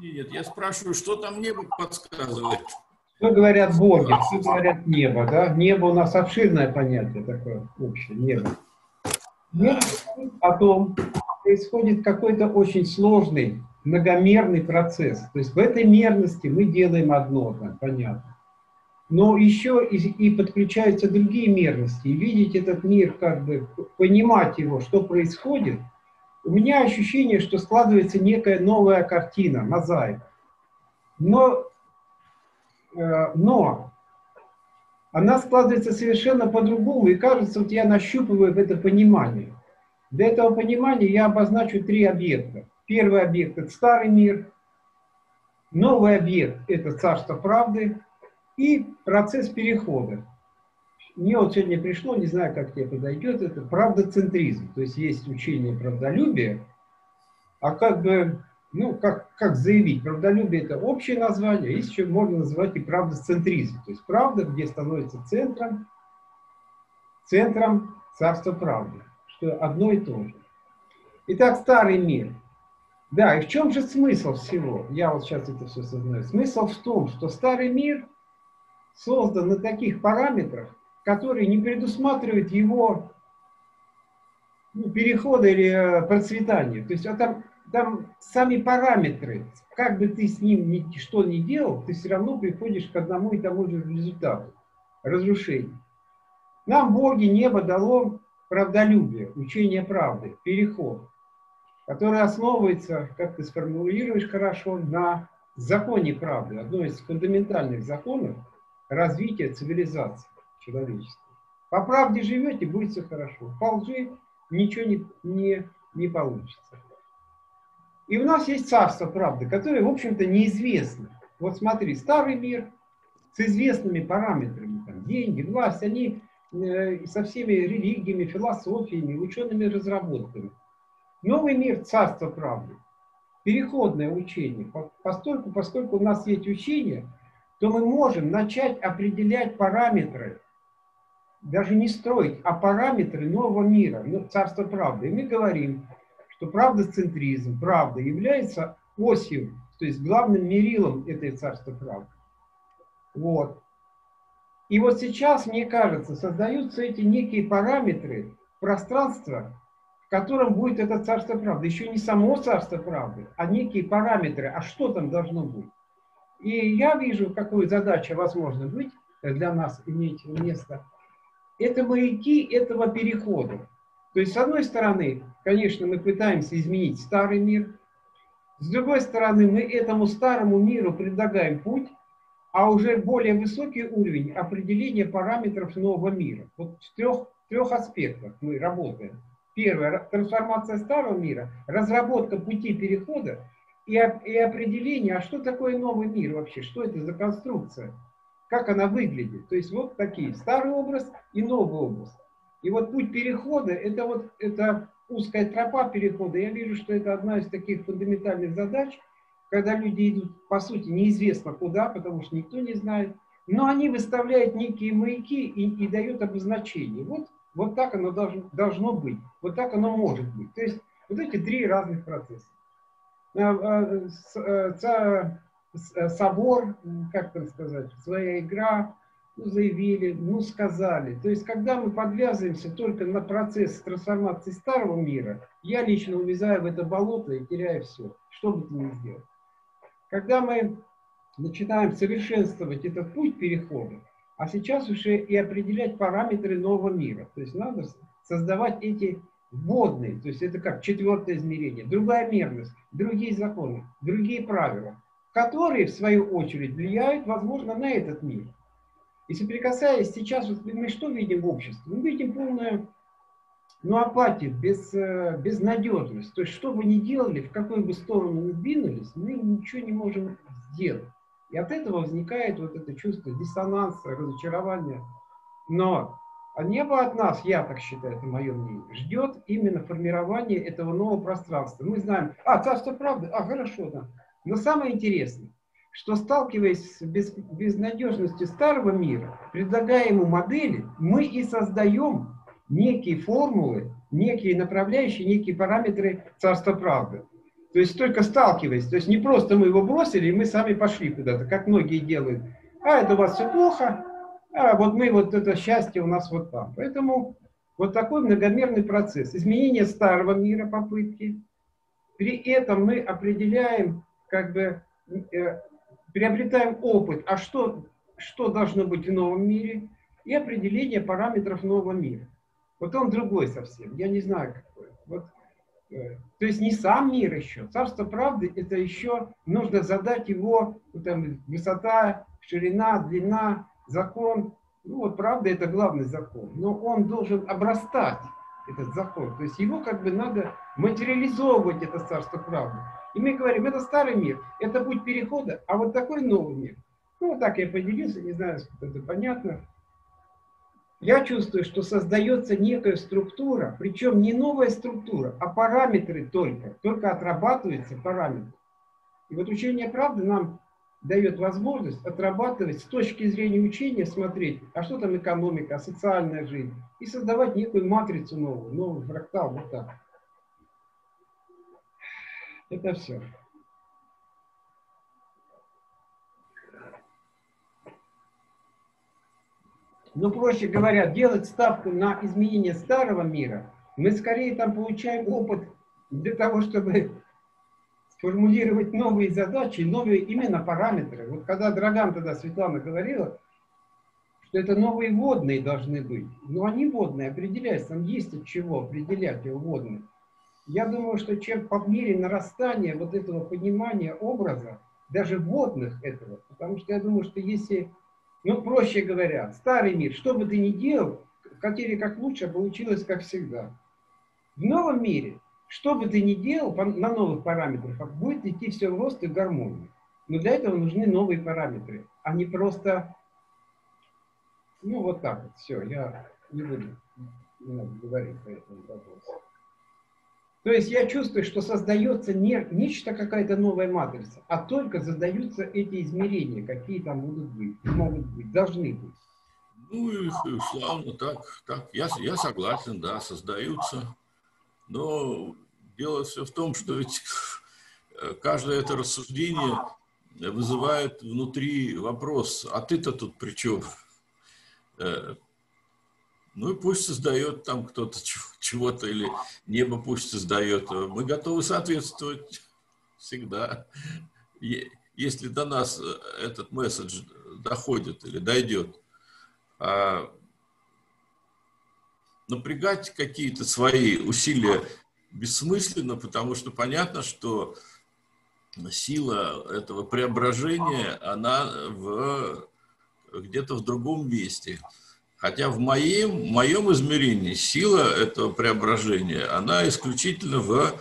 Нет, я спрашиваю, что там небо подсказывает? Что говорят боги, что говорят небо, да? Небо у нас обширное понятие такое общее, небо. Небо о том, происходит какой-то очень сложный, многомерный процесс. То есть в этой мерности мы делаем одно, там, понятно. Но еще и, и подключаются другие мерности. И видеть этот мир, как бы понимать его, что происходит, у меня ощущение, что складывается некая новая картина, мозаика. Но, э, но она складывается совершенно по-другому, и кажется, вот я нащупываю это понимание. Для этого понимания я обозначу три объекта. Первый объект – это старый мир, новый объект – это царство правды и процесс перехода. Мне вот сегодня пришло, не знаю, как тебе подойдет, это правдоцентризм. То есть есть учение правдолюбия, а как бы, ну, как, как заявить, правдолюбие – это общее название, есть еще можно называть и правдоцентризм. То есть правда, где становится центром, центром царства правды что одно и то же. Итак, старый мир. Да, и в чем же смысл всего? Я вот сейчас это все сознаю. Смысл в том, что старый мир создан на таких параметрах, которые не предусматривают его ну, перехода или э, процветания. То есть а там, там сами параметры, как бы ты с ним ни, что ни делал, ты все равно приходишь к одному и тому же результату – разрушению. Нам Боги, небо дало правдолюбие, учение правды, переход, который основывается, как ты сформулируешь хорошо, на законе правды, одно из фундаментальных законов развития цивилизации человечества. По правде живете, будет все хорошо. По лжи ничего не, не, не получится. И у нас есть царство правды, которое, в общем-то, неизвестно. Вот смотри, старый мир с известными параметрами, там, деньги, власть, они Э, со всеми религиями, философиями, учеными разработками. Новый мир царства правды. Переходное учение. Поскольку, поскольку у нас есть учение, то мы можем начать определять параметры, даже не строить, а параметры нового мира, ну, царства правды. И мы говорим, что правдоцентризм, правда является осью, то есть главным мерилом этой царства правды. Вот. И вот сейчас, мне кажется, создаются эти некие параметры пространства, в котором будет это царство правды. Еще не само царство правды, а некие параметры, а что там должно быть. И я вижу, какую задачу возможно быть для нас иметь место. Это маяки этого перехода. То есть, с одной стороны, конечно, мы пытаемся изменить старый мир, с другой стороны, мы этому старому миру предлагаем путь, а уже более высокий уровень определения параметров нового мира. Вот в трех, трех аспектах мы работаем. Первое – трансформация старого мира, разработка пути перехода и, и определение, а что такое новый мир вообще, что это за конструкция, как она выглядит. То есть вот такие, старый образ и новый образ. И вот путь перехода – это вот это узкая тропа перехода. Я вижу, что это одна из таких фундаментальных задач – когда люди идут, по сути, неизвестно куда, потому что никто не знает, но они выставляют некие маяки и, и дают обозначение. Вот, вот так оно должно, должно быть, вот так оно может быть. То есть вот эти три разных процесса. Э, собор, как там сказать, своя игра, ну, заявили, ну, сказали. То есть, когда мы подвязываемся только на процесс трансформации старого мира, я лично увязаю в это болото и теряю все, что бы ты ни сделал. Когда мы начинаем совершенствовать этот путь перехода, а сейчас уже и определять параметры нового мира. То есть надо создавать эти вводные, то есть это как четвертое измерение, другая мерность, другие законы, другие правила, которые в свою очередь влияют, возможно, на этот мир. И соприкасаясь сейчас, мы что видим в обществе? Мы видим полное ну, апатия, без, э, безнадежность. То есть, что бы ни делали, в какую бы сторону мы двинулись, мы ничего не можем сделать. И от этого возникает вот это чувство диссонанса, разочарования. Но небо от нас, я так считаю, это мое мнение, ждет именно формирование этого нового пространства. Мы знаем, а, царство правды, а, хорошо, да. Но самое интересное, что сталкиваясь с без, безнадежностью старого мира, предлагая ему модели, мы и создаем некие формулы, некие направляющие, некие параметры царства правды. То есть только сталкиваясь. То есть не просто мы его бросили, и мы сами пошли куда-то, как многие делают. А, это у вас все плохо, а вот мы, вот это счастье у нас вот там. Поэтому вот такой многомерный процесс. Изменение старого мира попытки. При этом мы определяем, как бы, э, приобретаем опыт, а что, что должно быть в новом мире, и определение параметров нового мира. Вот он другой совсем, я не знаю какой. Вот, э, то есть не сам мир еще. Царство правды это еще нужно задать его, ну, там, высота, ширина, длина, закон. Ну вот правда это главный закон. Но он должен обрастать, этот закон. То есть его как бы надо материализовывать, это царство правды. И мы говорим, это старый мир, это путь перехода, а вот такой новый мир. Ну, вот так я поделился, не знаю, сколько это понятно. Я чувствую, что создается некая структура, причем не новая структура, а параметры только, только отрабатываются параметры. И вот учение правды нам дает возможность отрабатывать с точки зрения учения, смотреть, а что там экономика, социальная жизнь, и создавать некую матрицу новую, новый фрактал, вот так. Это все. Ну, проще говоря, делать ставку на изменение старого мира, мы скорее там получаем опыт для того, чтобы сформулировать новые задачи, новые именно параметры. Вот когда Драган тогда Светлана говорила, что это новые водные должны быть. Но они водные, определяются, там есть от чего определять его водные. Я думаю, что чем по мере нарастания вот этого понимания образа, даже водных этого, потому что я думаю, что если ну, проще говоря, старый мир, что бы ты ни делал, хотели как лучше, а получилось как всегда. В новом мире, что бы ты ни делал на новых параметрах, будет идти все в рост и в гармонию. Но для этого нужны новые параметры, а не просто, ну вот так вот, все, я не буду говорить по этому вопросу. То есть я чувствую, что создается не нечто какая-то новая матрица, а только задаются эти измерения, какие там будут быть, могут быть, должны быть. Ну и славно так, так. Я, я согласен, да, создаются. Но дело все в том, что ведь каждое это рассуждение вызывает внутри вопрос, а ты-то тут при чем? Ну и пусть создает там кто-то чего-то, или небо пусть создает. Мы готовы соответствовать всегда. Если до нас э, этот месседж доходит или дойдет, а напрягать какие-то свои усилия бессмысленно, потому что понятно, что сила этого преображения, она в, где-то в другом месте. Хотя в моем, в моем измерении сила этого преображения, она исключительно в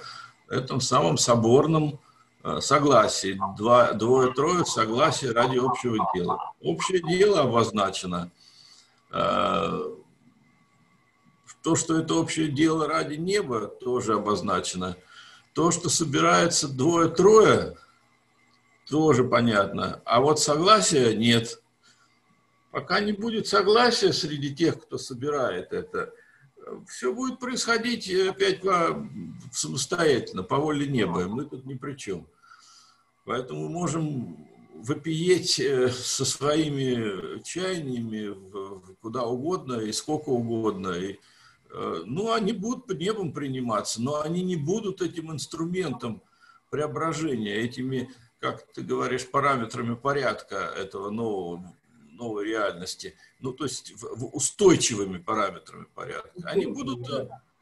этом самом соборном э, согласии. Два, двое-трое согласие ради общего дела. Общее дело обозначено. Э, то, что это общее дело ради неба, тоже обозначено. То, что собирается двое-трое, тоже понятно. А вот согласия нет. Пока не будет согласия среди тех, кто собирает это, все будет происходить опять по, самостоятельно, по воле неба. Мы тут ни при чем. Поэтому можем вопиеть э, со своими чаяниями куда угодно и сколько угодно. И, э, ну, они будут под небом приниматься, но они не будут этим инструментом преображения, этими, как ты говоришь, параметрами порядка этого нового новой реальности, ну, то есть в, в устойчивыми параметрами порядка, они будут,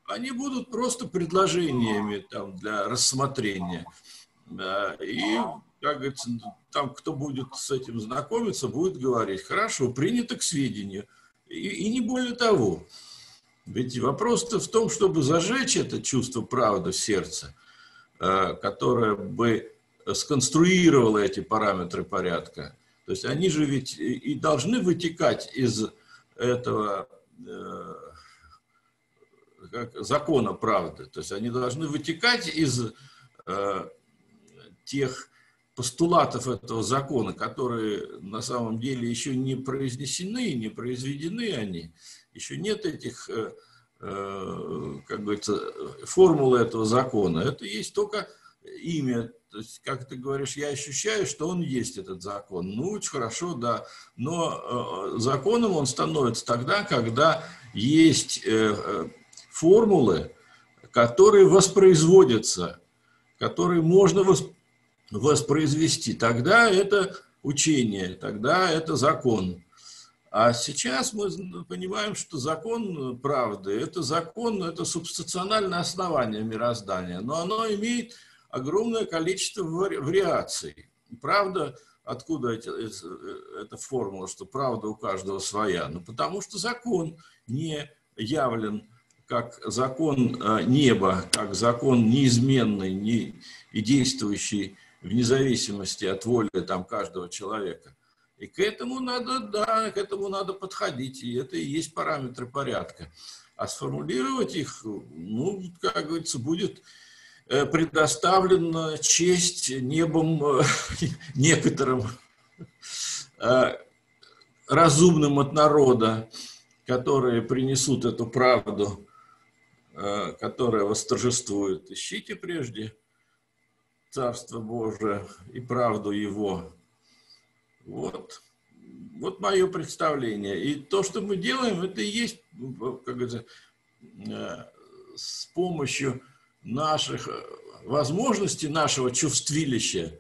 они будут просто предложениями там, для рассмотрения. И, как говорится, там, кто будет с этим знакомиться, будет говорить, хорошо, принято к сведению. И, и не более того. Ведь вопрос-то в том, чтобы зажечь это чувство правды в сердце, э, которое бы сконструировало эти параметры порядка – то есть они же ведь и должны вытекать из этого э, как, закона правды. То есть они должны вытекать из э, тех постулатов этого закона, которые на самом деле еще не произнесены, не произведены они. Еще нет этих, э, э, как говорится, формулы этого закона. Это есть только имя, то есть, как ты говоришь, я ощущаю, что он есть, этот закон. Ну, очень хорошо, да. Но э, законом он становится тогда, когда есть э, э формулы, которые воспроизводятся, которые можно воспроизвести. Тогда это учение, тогда это закон. А сейчас мы понимаем, что закон правды – это закон, это субстациональное основание мироздания, но оно имеет огромное количество вариаций. Правда, откуда эти, эта формула, что правда у каждого своя? Ну, потому что закон не явлен как закон э, неба, как закон неизменный не, и действующий вне зависимости от воли там, каждого человека. И к этому надо, да, к этому надо подходить, и это и есть параметры порядка. А сформулировать их, ну, как говорится, будет э, предоставлена честь небом э, некоторым разумным от народа, которые принесут эту правду Э, которая восторжествует. Ищите прежде Царство Божие и правду Его. Вот. Вот мое представление. И то, что мы делаем, это и есть, как говорится, э, с помощью наших возможностей, нашего чувствилища,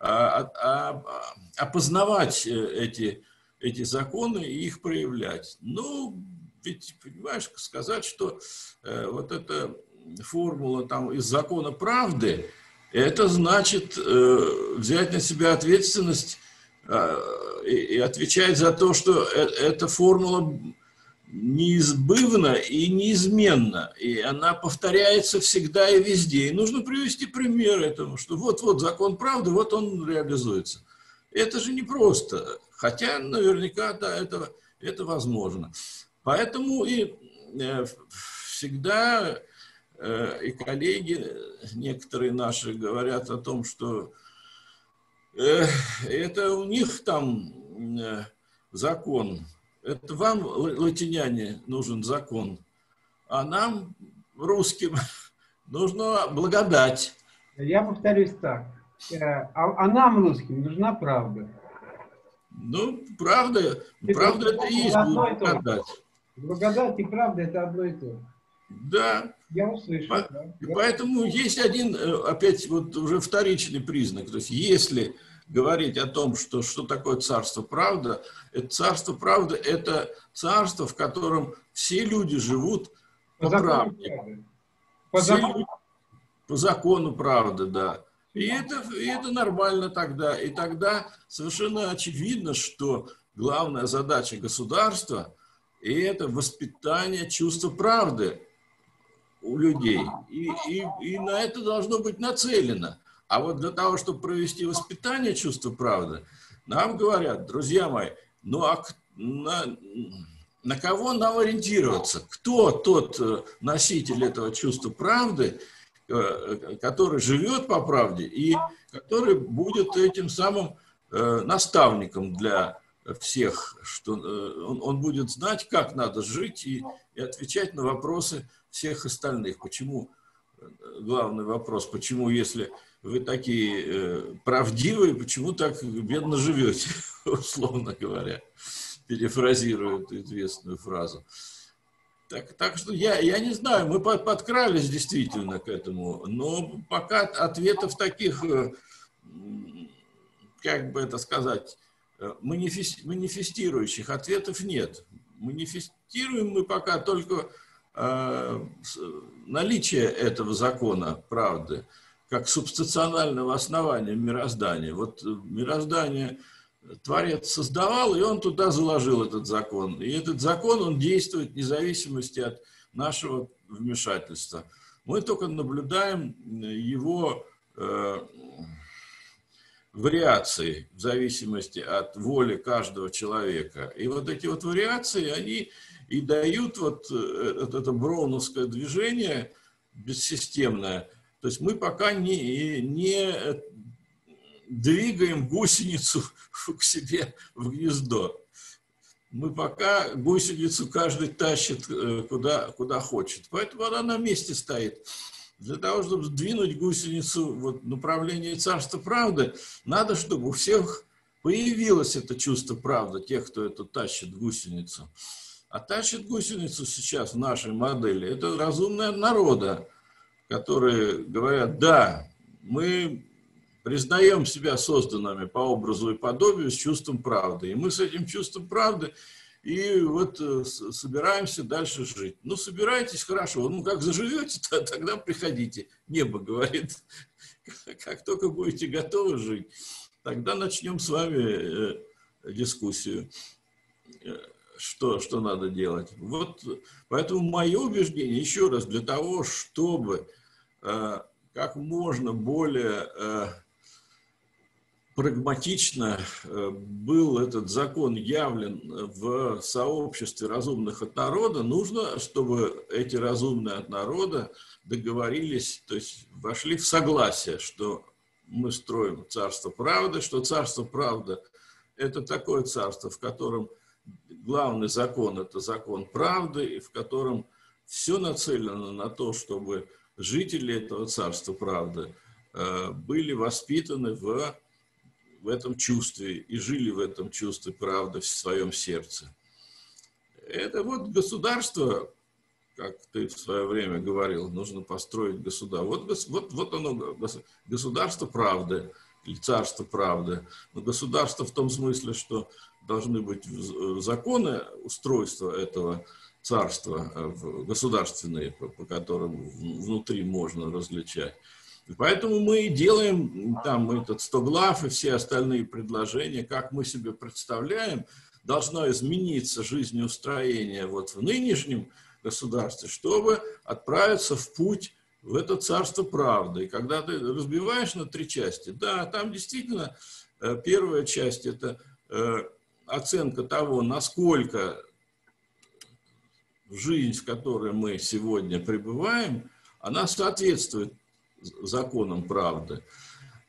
а, а, а, опознавать э, эти, эти законы и их проявлять. Ну, ведь, понимаешь, сказать, что э, вот эта формула там из закона правды, это значит э, взять на себя ответственность э, и, отвечать за то, что э, эта формула неизбывна и неизменна, и она повторяется всегда и везде. И нужно привести пример этому, что вот-вот закон правды, вот он реализуется. Это же непросто, хотя наверняка, да, это, это возможно. Поэтому и э, всегда э, и коллеги, некоторые наши, говорят о том, что э, это у них там закон. Это вам, латиняне, нужен закон, а нам, русским, нужна благодать. Я повторюсь так. А, а нам, русским, нужна правда. Ну, правда, правда это и есть благодать. Благодать и правда – это одно и то же. Да. Я услышал. По, да. Поэтому есть один, э, опять вот уже вторичный признак. То есть если говорить о том, что, что такое царство правда, это царство правда – это царство, в котором все люди живут по, по правде. По, закону. Люди, по закону правды, да. И это, и это нормально тогда. И тогда совершенно очевидно, что главная задача государства – и это воспитание чувства правды у людей. И, и, и на это должно быть нацелено. А вот для того, чтобы провести воспитание чувства правды, нам говорят, друзья мои, ну а на, на кого нам ориентироваться? Кто тот э, носитель этого чувства правды, э, который живет по правде и который будет этим самым э, наставником для всех, что он, он будет знать, как надо жить и, и отвечать на вопросы всех остальных. Почему, главный вопрос, почему, если вы такие э, правдивые, почему так бедно живете, условно говоря, перефразируя эту известную фразу. Так, так что я, я не знаю, мы подкрались действительно к этому, но пока ответов таких, как бы это сказать, Э, манифестирующих ответов нет. Манифестируем мы пока только э, наличие этого закона правды как субстационального основания мироздания. Вот э, мироздание Творец создавал, и он туда заложил этот закон. И этот закон, он действует вне зависимости от нашего вмешательства. Мы только наблюдаем его вариации в зависимости от воли каждого человека. И вот эти вот вариации, они и дают вот э, это, броуновское движение бессистемное. То есть мы пока не, не двигаем гусеницу к себе в гнездо. Мы пока гусеницу каждый тащит э, куда, куда хочет. Поэтому она на месте стоит. Для того, чтобы сдвинуть гусеницу в направлении царства правды, надо, чтобы у всех появилось это чувство правды, тех, кто это тащит гусеницу. А тащит гусеницу сейчас в нашей модели, это разумные народа, которые говорят, да, мы признаем себя созданными по образу и подобию с чувством правды. И мы с этим чувством правды и вот э, собираемся дальше жить. Ну, собирайтесь, хорошо. Ну, как заживете, тогда приходите. Небо говорит, как только будете готовы жить, тогда начнем с вами э, дискуссию, э, что, что надо делать. Вот, поэтому мое убеждение, еще раз, для того, чтобы как можно более прагматично э, был этот закон явлен в сообществе разумных от народа, нужно, чтобы эти разумные от народа договорились, то есть вошли в согласие, что мы строим царство правды, что царство правды – это такое царство, в котором главный закон – это закон правды, в котором все нацелено на то, чтобы жители этого царства правды э, были воспитаны в в этом чувстве и жили в этом чувстве правды в своем сердце. Это вот государство, как ты в свое время говорил, нужно построить государство. Вот, вот, вот оно, государство правды или царство правды. Но государство в том смысле, что должны быть законы устройства этого царства э, государственные, по, которым внутри можно различать. Поэтому мы и делаем там этот 100 глав и все остальные предложения, как мы себе представляем, должно измениться жизнеустроение вот в нынешнем государстве, чтобы отправиться в путь в это царство правды. И когда ты разбиваешь на три части, да, там действительно э, первая часть – это э, оценка того, насколько жизнь, в которой мы сегодня пребываем, она соответствует законом правды.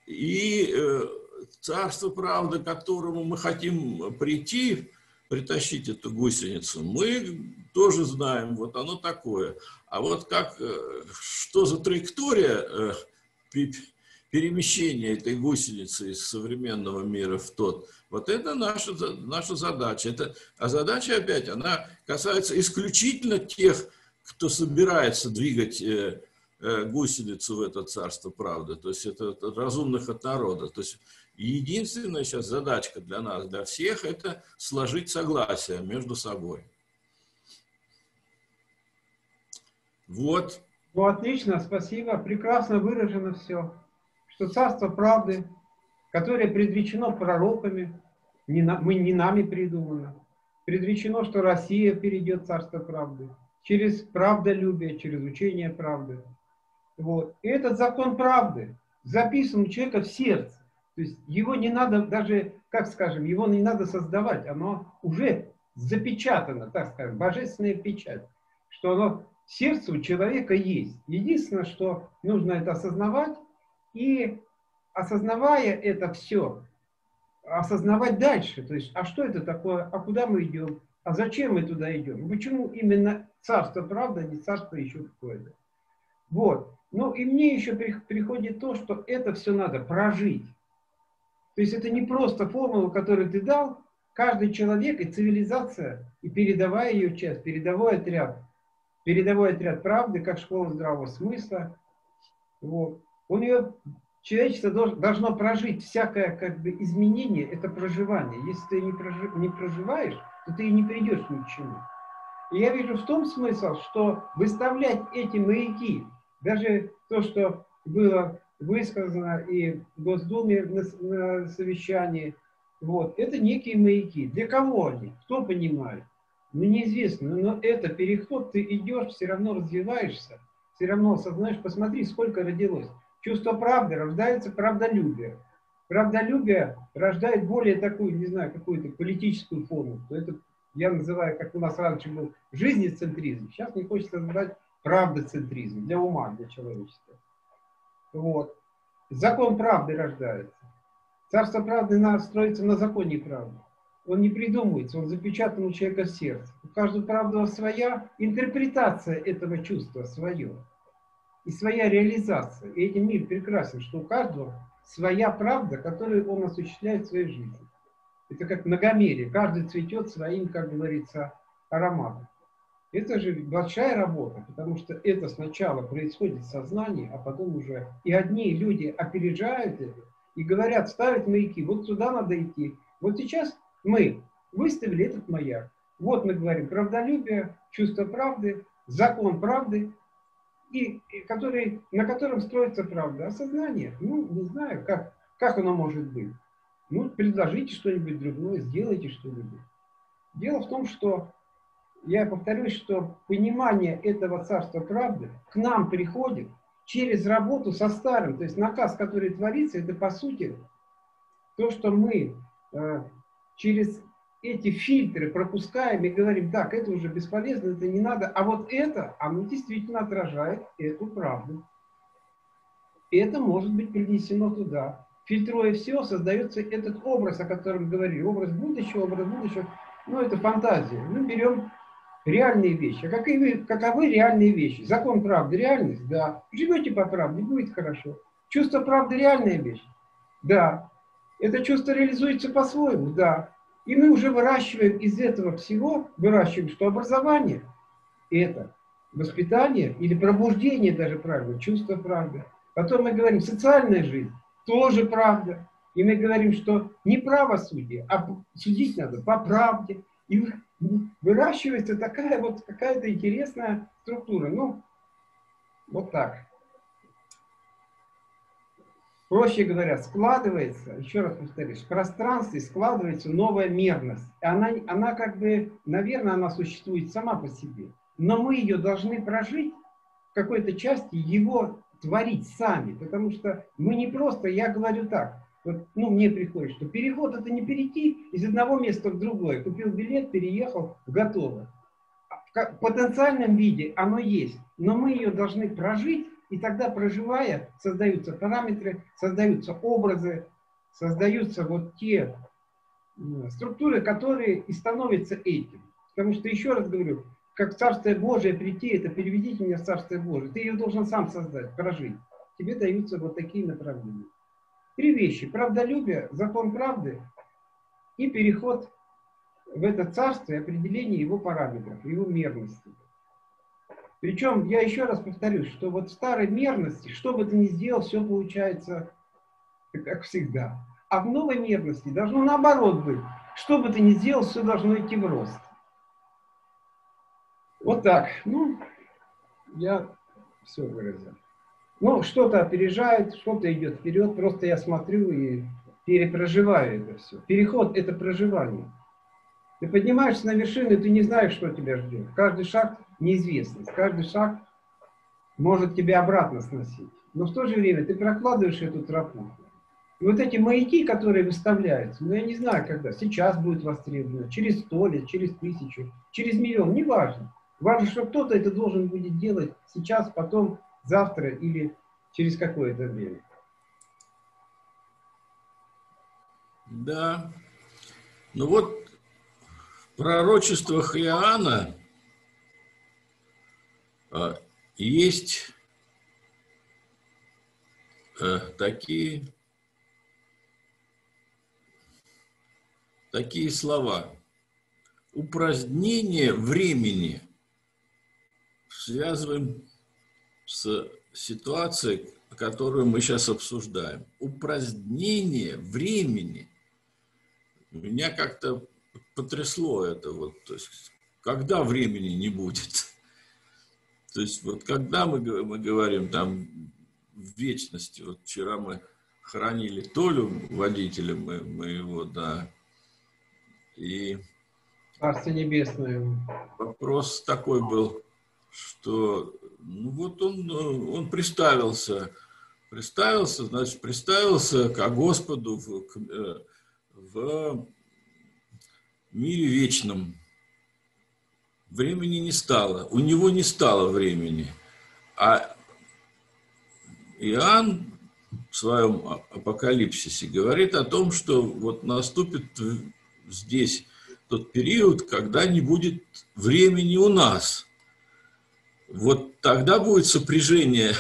И э, царство правды, к которому мы хотим прийти, притащить эту гусеницу, мы тоже знаем, вот оно такое. А вот как, э, что за траектория э, перемещения этой гусеницы из современного мира в тот, вот это наша, наша задача. Это, а задача опять, она касается исключительно тех, кто собирается двигать Э, гусеницу в это царство правды, то есть это, это разумных от народа. То есть единственная сейчас задачка для нас, для всех, это сложить согласие между собой. Вот. Ну, отлично, спасибо. Прекрасно выражено все. Что царство правды, которое предречено пророками, не мы не нами придумано, предречено, что Россия перейдет царство правды через правдолюбие, через учение правды. Вот. И этот закон правды записан у человека в сердце. То есть его не надо даже, как скажем, его не надо создавать, оно уже запечатано, так скажем, божественная печать, что оно в сердце у человека есть. Единственное, что нужно это осознавать, и осознавая это все, осознавать дальше, то есть, а что это такое, а куда мы идем, а зачем мы туда идем, почему именно царство правда, а не царство еще какое-то. Вот. Ну и мне еще приходит то, что это все надо прожить. То есть это не просто формула, которую ты дал, каждый человек и цивилизация, и передовая ее часть, передовой отряд, передовой отряд правды, как школа здравого смысла. Вот. Он ее, человечество должно, прожить всякое как бы изменение, это проживание. Если ты не, прожи, не проживаешь, то ты и не придешь ни к чему. И я вижу в том смысл, что выставлять эти маяки даже то, что было высказано и в Госдуме на, на совещании, вот, это некие маяки. Для кого они? Кто понимает? Ну, неизвестно. Но это переход, ты идешь, все равно развиваешься, все равно осознаешь, посмотри, сколько родилось. Чувство правды рождается правдолюбие. Правдолюбие рождает более такую, не знаю, какую-то политическую форму. Это я называю, как у нас раньше был, жизнецентризм. Сейчас мне хочется назвать правдоцентризм для ума, для человечества. Вот. Закон правды рождается. Царство правды строится на законе правды. Он не придумывается, он запечатан у человека в сердце. У каждого правда своя, интерпретация этого чувства свое. И своя реализация. И этим мир прекрасен, что у каждого своя правда, которую он осуществляет в своей жизни. Это как многомерие. Каждый цветет своим, как говорится, ароматом. Это же большая работа, потому что это сначала происходит в сознании, а потом уже и одни люди опережают это и говорят, ставят маяки, вот сюда надо идти. Вот сейчас мы выставили этот маяк. Вот мы говорим правдолюбие, чувство правды, закон правды, и, и который, на котором строится правда. Осознание, ну, не знаю, как, как оно может быть. Ну, предложите что-нибудь другое, сделайте что-нибудь. Дело в том, что, я повторюсь, что понимание этого царства правды к нам приходит через работу со старым. То есть наказ, который творится, это по сути то, что мы э, через эти фильтры пропускаем и говорим, так, это уже бесполезно, это не надо, а вот это, оно действительно отражает эту правду. И это может быть принесено туда. Фильтруя все, создается этот образ, о котором говорили, образ будущего, образ будущего. Ну, это фантазия. Мы берем реальные вещи. А каковы, каковы реальные вещи? Закон правды, реальность? Да. Живете по правде, будет хорошо. Чувство правды, реальная вещь? Да. Это чувство реализуется по-своему? Да. И мы уже выращиваем из этого всего, выращиваем, что образование – это воспитание или пробуждение даже правда, чувство правды. Потом мы говорим, социальная жизнь – тоже правда. И мы говорим, что не правосудие, а судить надо по правде. И выращивается такая вот какая-то интересная структура. Ну, вот так проще говоря, складывается, еще раз повторюсь, в пространстве складывается новая мерность. Она, она как бы, наверное, она существует сама по себе. Но мы ее должны прожить в какой-то части, его творить сами. Потому что мы не просто, я говорю так, вот, ну, мне приходит, что переход это не перейти из одного места в другое. Купил билет, переехал, готово. В потенциальном виде оно есть, но мы ее должны прожить и тогда, проживая, создаются параметры, создаются образы, создаются вот те структуры, которые и становятся этим. Потому что, еще раз говорю, как Царствие Божие прийти, это переведите меня в Царствие Божие. Ты ее должен сам создать, прожить. Тебе даются вот такие направления. Три вещи. Правдолюбие, закон правды и переход в это царство и определение его параметров, его мерности. Причем, я еще раз повторюсь, что вот старой мерности, что бы ты ни сделал, все получается как всегда. А в новой мерности должно наоборот быть. Что бы ты ни сделал, все должно идти в рост. Вот так. Ну, я все выразил. Ну, что-то опережает, что-то идет вперед. Просто я смотрю и перепроживаю это все. Переход – это проживание. Ты поднимаешься на вершину, и ты не знаешь, что тебя ждет. Каждый шаг неизвестность. Каждый шаг может тебя обратно сносить. Но в то же время ты прокладываешь эту тропу. И вот эти маяки, которые выставляются, ну я не знаю, когда, сейчас будет востребовано, через сто лет, через тысячу, через миллион, неважно. Важно, что кто-то это должен будет делать сейчас, потом, завтра или через какое-то время. Да. Ну вот в пророчествах Иоанна есть э, такие, такие слова. Упразднение времени связываем с ситуацией, которую мы сейчас обсуждаем. Упразднение времени. Меня как-то потрясло это. Вот, то есть, когда времени не будет? То есть вот когда мы, мы говорим там в вечности, вот вчера мы хранили Толю, водителя мы, моего, да, и... Царство Небесное. Вопрос такой был, что ну вот он, он представился, представился, значит, представился к Господу в, э, в мире вечном, времени не стало, у него не стало времени. А Иоанн в своем апокалипсисе говорит о том, что вот наступит здесь тот период, когда не будет времени у нас. вот тогда будет сопряжение,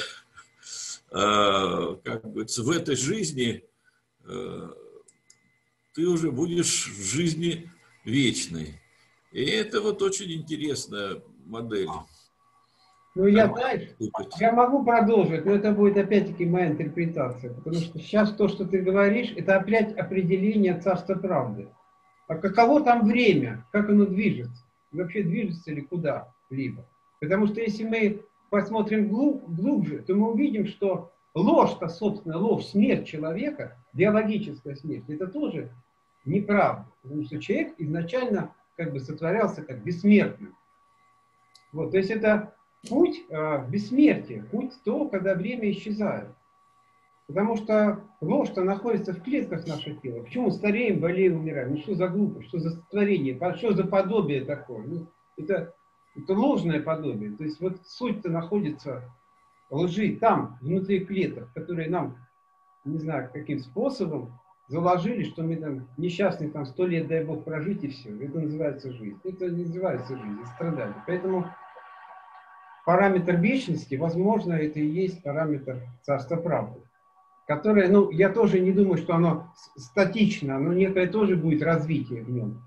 э, как говорится, в этой жизни э, ты уже будешь в жизни вечной. И это вот очень интересная модель. Ну, я, знаешь, я могу продолжить, но это будет опять-таки моя интерпретация, потому что сейчас то, что ты говоришь, это опять определение царства правды. А каково там время, как оно движется? Вообще движется ли куда-либо? Потому что если мы посмотрим глубже, то мы увидим, что ложь-то, собственно, ложь, смерть человека, биологическая смерть, это тоже неправда. Потому что человек изначально как бы сотворялся как бессмертным. Вот, то есть это путь э, бессмертия, путь то, когда время исчезает. Потому что ложь-то находится в клетках нашего тела. Почему стареем, болеем, умираем? Ну что за глупость, что за сотворение, что за подобие такое? Ну, это, это ложное подобие. То есть вот суть-то находится лжи там, внутри клеток, которые нам, не знаю, каким способом заложили, что мы там несчастные там сто лет, дай Бог, прожить и все. Это называется жизнь. Это не называется жизнь, это страдание. Поэтому параметр вечности, возможно, это и есть параметр царства правды. Которое, ну, я тоже не думаю, что оно статично, но некое тоже будет развитие в нем.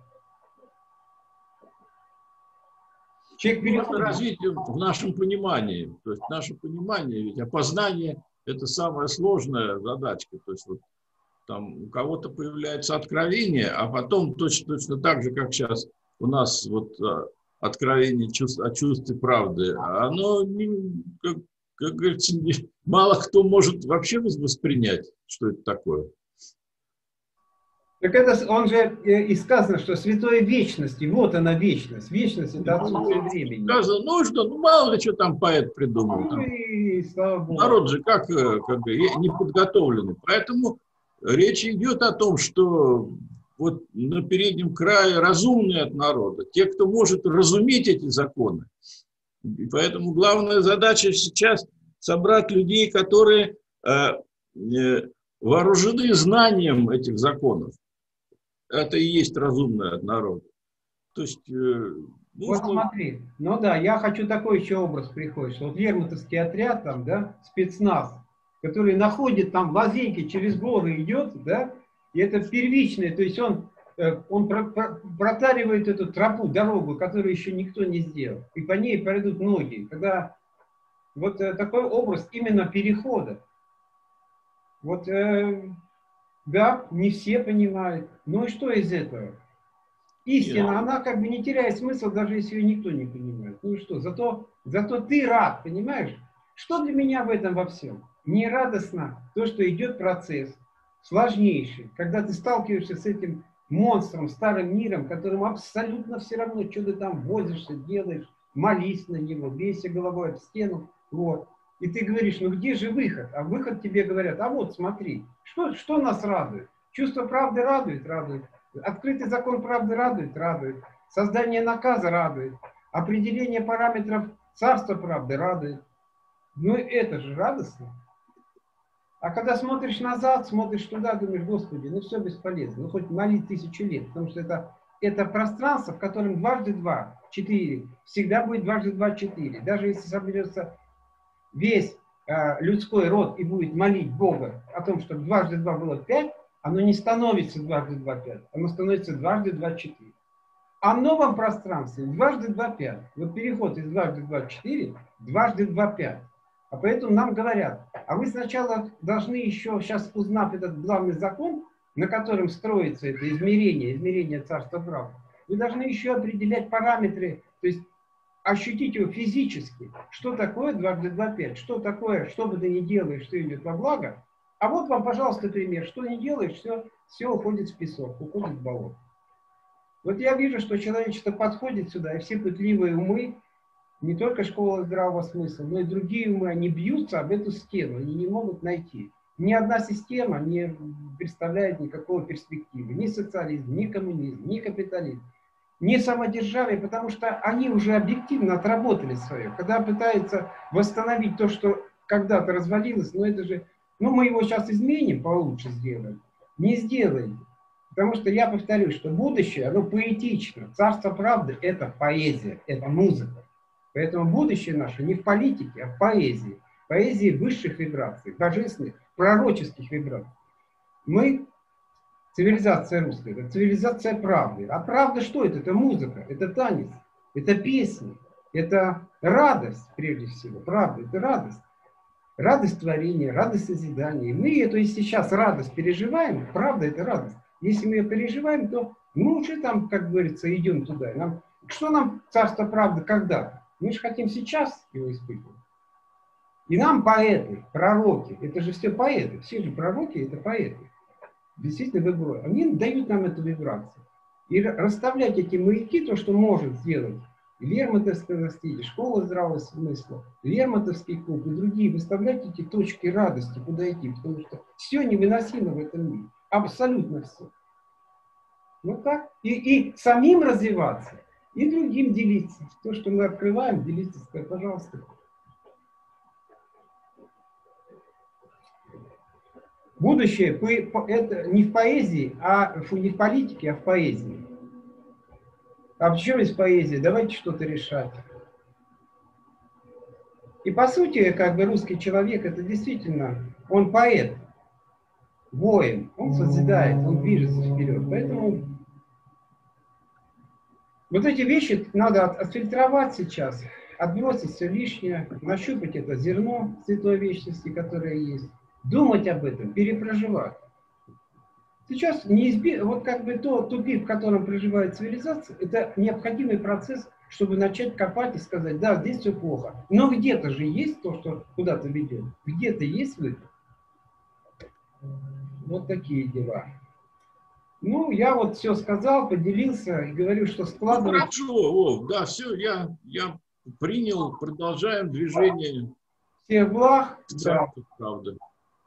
Человек переходит... Развитие в нашем понимании. То есть наше понимание, ведь опознание – это самая сложная задачка. То есть вот там у кого-то появляется откровение, а потом точно, точно так же, как сейчас у нас вот а, откровение чувств, о чувстве правды, оно, не, как, как говорится, не, мало кто может вообще воспринять, что это такое. Так это, он же э, и сказано, что святое вечности, вот она вечность. Вечность это отсутствие времени. Сказано, нужно, ну мало ли что там поэт придумал. Ну, и, слава Богу. Народ же как, э, как не подготовленный. Поэтому речь идет о том, что вот на переднем крае разумные от народа, те, кто может разуметь эти законы. И поэтому главная задача сейчас собрать людей, которые э, э, вооружены знанием этих законов. Это и есть разумное от народа. То есть нужно... Вот смотри, ну да, я хочу такой еще образ приходит, вот Лермонтовский отряд там, да, спецназ, который находит там лазейки, через горы идет, да, и это первичное, то есть он, э, он протаривает эту тропу, дорогу, которую еще никто не сделал. И по ней пройдут многие. Когда вот э, такой образ именно перехода. Вот, э, да, не все понимают. Ну и что из этого? Истина, она как бы не теряет смысл, даже если ее никто не понимает. Ну и что, зато, зато ты рад, понимаешь? Что для меня в этом во всем? Не радостно то, что идет процесс, сложнейший, когда ты сталкиваешься с этим монстром, старым миром, которому абсолютно все равно, что ты там возишься, делаешь, молись на него, бейся головой об стену, вот. И ты говоришь, ну где же выход? А выход тебе говорят, а вот смотри, что, что нас радует? Чувство правды радует, радует. Открытый закон правды радует, радует. Создание наказа радует. Определение параметров царства правды радует. Ну это же радостно. А когда смотришь назад, смотришь туда, думаешь, Господи, ну все бесполезно, ну хоть молить тысячу лет, потому что это, это пространство, в котором дважды два, четыре, всегда будет дважды два, четыре. Даже если соберется весь э, людской род и будет молить Бога о том, чтобы дважды два было пять, оно не становится дважды два пять, оно становится дважды два четыре. А в новом пространстве дважды два пять. Вот переход из дважды два четыре, дважды два пять. А поэтому нам говорят, а вы сначала должны еще, сейчас узнав этот главный закон, на котором строится это измерение, измерение царства права, вы должны еще определять параметры, то есть ощутить его физически, что такое дважды два пять, что такое, что бы ты ни делаешь, что идет во благо. А вот вам, пожалуйста, пример, что не делаешь, все, все уходит в песок, уходит в болото. Вот я вижу, что человечество подходит сюда, и все пытливые умы не только школа здравого смысла, но и другие умы, они бьются об эту стену, они не могут найти. Ни одна система не представляет никакого перспективы. Ни социализм, ни коммунизм, ни капитализм, ни самодержавие, потому что они уже объективно отработали свое. Когда пытаются восстановить то, что когда-то развалилось, но это же, ну мы его сейчас изменим, получше сделаем. Не сделаем. Потому что я повторю, что будущее, оно поэтично. Царство правды – это поэзия, это музыка. Поэтому будущее наше не в политике, а в поэзии. Поэзии высших вибраций, божественных, пророческих вибраций. Мы цивилизация русская, это цивилизация правды. А правда что это? Это музыка, это танец, это песни, это радость, прежде всего. Правда, это радость. Радость творения, радость созидания. Мы эту и сейчас радость переживаем, правда, это радость. Если мы ее переживаем, то мы уже там, как говорится, идем туда. Нам, что нам царство правды когда? Мы же хотим сейчас его испытывать. И нам поэты, пророки, это же все поэты, все же пророки это поэты. Действительно, в Они дают нам эту вибрацию. И расставлять эти маяки, то, что может сделать Лермонтовская стиль, школа здравого смысла, Лермонтовский клуб и другие, выставлять эти точки радости, куда идти, потому что все невыносимо в этом мире. Абсолютно все. Вот так. И, и самим развиваться, и другим делиться. То, что мы открываем, сказать, пожалуйста. Будущее это не в поэзии, а не в политике, а в поэзии. А почему из поэзии? Давайте что-то решать. И по сути, как бы русский человек, это действительно, он поэт, воин, он созидает, он движется вперед. Поэтому вот эти вещи надо отфильтровать сейчас, отбросить все лишнее, нащупать это зерно святой вечности, которое есть, думать об этом, перепроживать. Сейчас неизбежно, вот как бы то тупик, в котором проживает цивилизация, это необходимый процесс, чтобы начать копать и сказать, да, здесь все плохо. Но где-то же есть то, что куда-то ведет. Где-то есть выход. Вот такие дела. Ну, я вот все сказал, поделился и говорю, что складывать... Ну, хорошо, Вов, да, все, я, я принял, продолжаем движение. Всех благ. Да. Правда.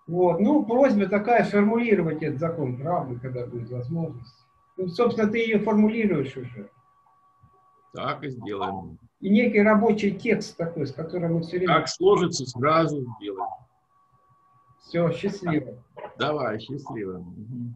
Вот. Ну, просьба такая, сформулировать этот закон правды, когда будет возможность. Ну, собственно, ты ее формулируешь уже. Так и сделаем. И некий рабочий текст такой, с которым мы все время... Как сложится, сразу сделаем. Все, счастливо. Давай, счастливо. Угу.